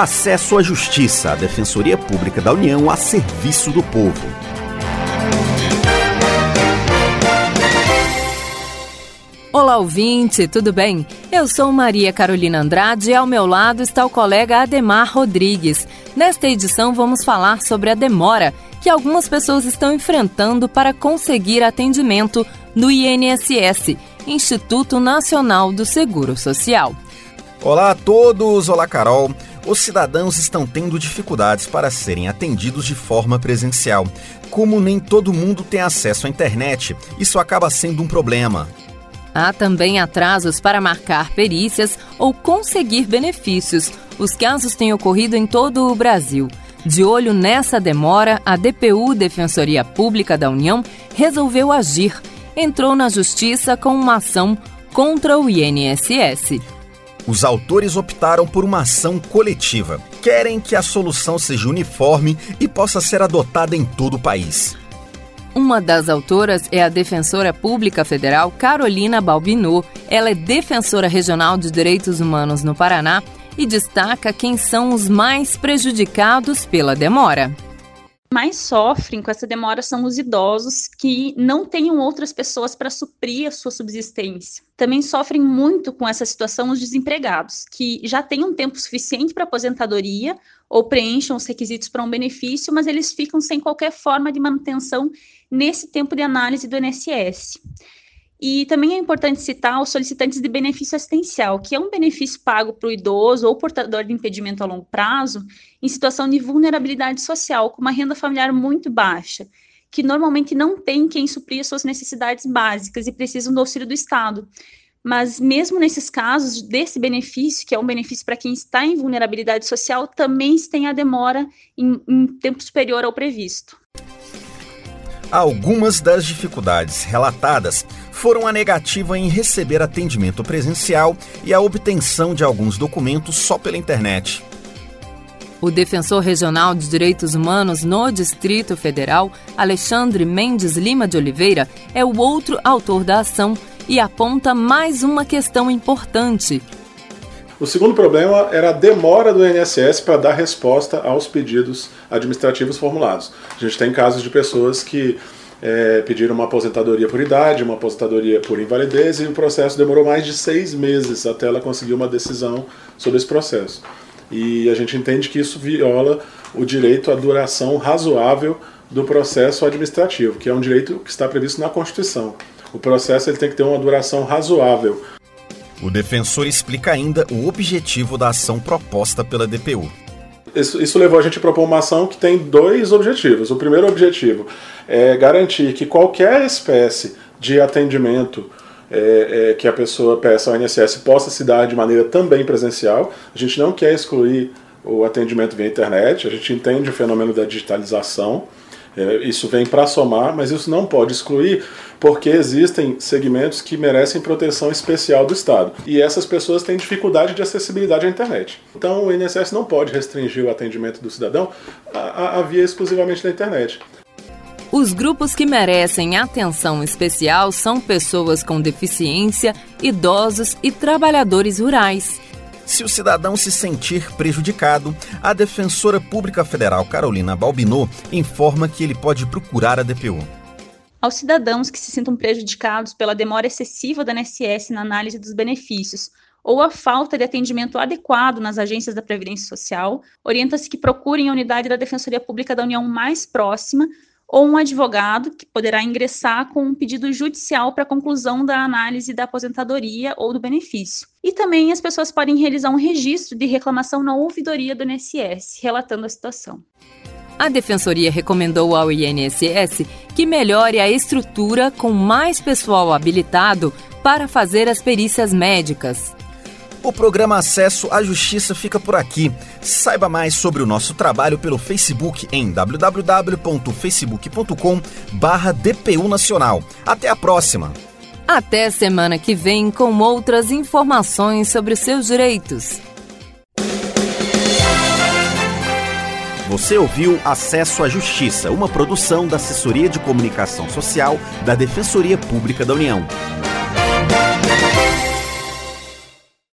Acesso à Justiça, a Defensoria Pública da União a serviço do povo. Olá, ouvinte, tudo bem? Eu sou Maria Carolina Andrade e ao meu lado está o colega Ademar Rodrigues. Nesta edição, vamos falar sobre a demora que algumas pessoas estão enfrentando para conseguir atendimento no INSS, Instituto Nacional do Seguro Social. Olá a todos, olá Carol. Os cidadãos estão tendo dificuldades para serem atendidos de forma presencial. Como nem todo mundo tem acesso à internet, isso acaba sendo um problema. Há também atrasos para marcar perícias ou conseguir benefícios. Os casos têm ocorrido em todo o Brasil. De olho nessa demora, a DPU, Defensoria Pública da União, resolveu agir. Entrou na Justiça com uma ação contra o INSS. Os autores optaram por uma ação coletiva. Querem que a solução seja uniforme e possa ser adotada em todo o país. Uma das autoras é a defensora pública federal Carolina Balbinot. Ela é defensora regional de direitos humanos no Paraná e destaca quem são os mais prejudicados pela demora mais sofrem com essa demora são os idosos que não tenham outras pessoas para suprir a sua subsistência. Também sofrem muito com essa situação os desempregados, que já têm um tempo suficiente para aposentadoria ou preencham os requisitos para um benefício, mas eles ficam sem qualquer forma de manutenção nesse tempo de análise do INSS. E também é importante citar os solicitantes de benefício assistencial, que é um benefício pago para o idoso ou portador de impedimento a longo prazo em situação de vulnerabilidade social, com uma renda familiar muito baixa, que normalmente não tem quem suprir as suas necessidades básicas e precisam do auxílio do Estado. Mas mesmo nesses casos desse benefício, que é um benefício para quem está em vulnerabilidade social, também se tem a demora em, em tempo superior ao previsto. Algumas das dificuldades relatadas foram a negativa em receber atendimento presencial e a obtenção de alguns documentos só pela internet. O defensor regional de direitos humanos no Distrito Federal, Alexandre Mendes Lima de Oliveira, é o outro autor da ação e aponta mais uma questão importante. O segundo problema era a demora do INSS para dar resposta aos pedidos administrativos formulados. A gente tem casos de pessoas que é, pediram uma aposentadoria por idade, uma aposentadoria por invalidez, e o processo demorou mais de seis meses até ela conseguir uma decisão sobre esse processo. E a gente entende que isso viola o direito à duração razoável do processo administrativo, que é um direito que está previsto na Constituição. O processo ele tem que ter uma duração razoável. O defensor explica ainda o objetivo da ação proposta pela DPU. Isso, isso, levou a gente a propor uma ação que tem dois objetivos. O primeiro objetivo é garantir que qualquer espécie de atendimento é, é, que a pessoa peça ao INSS possa se dar de maneira também presencial. A gente não quer excluir o atendimento via internet, a gente entende o fenômeno da digitalização. É, isso vem para somar, mas isso não pode excluir, porque existem segmentos que merecem proteção especial do Estado. E essas pessoas têm dificuldade de acessibilidade à internet. Então o INSS não pode restringir o atendimento do cidadão a, a via exclusivamente da internet. Os grupos que merecem atenção especial são pessoas com deficiência, idosos e trabalhadores rurais. Se o cidadão se sentir prejudicado, a defensora pública federal Carolina Balbinot informa que ele pode procurar a DPU. Aos cidadãos que se sintam prejudicados pela demora excessiva da NSS na análise dos benefícios ou a falta de atendimento adequado nas agências da Previdência Social, orienta-se que procurem a unidade da Defensoria Pública da União mais próxima ou um advogado que poderá ingressar com um pedido judicial para conclusão da análise da aposentadoria ou do benefício. E também as pessoas podem realizar um registro de reclamação na ouvidoria do INSS, relatando a situação. A Defensoria recomendou ao INSS que melhore a estrutura com mais pessoal habilitado para fazer as perícias médicas. O programa Acesso à Justiça fica por aqui. Saiba mais sobre o nosso trabalho pelo Facebook em www.facebook.com/dpu Nacional. Até a próxima. Até semana que vem com outras informações sobre seus direitos. Você ouviu Acesso à Justiça, uma produção da Assessoria de Comunicação Social da Defensoria Pública da União.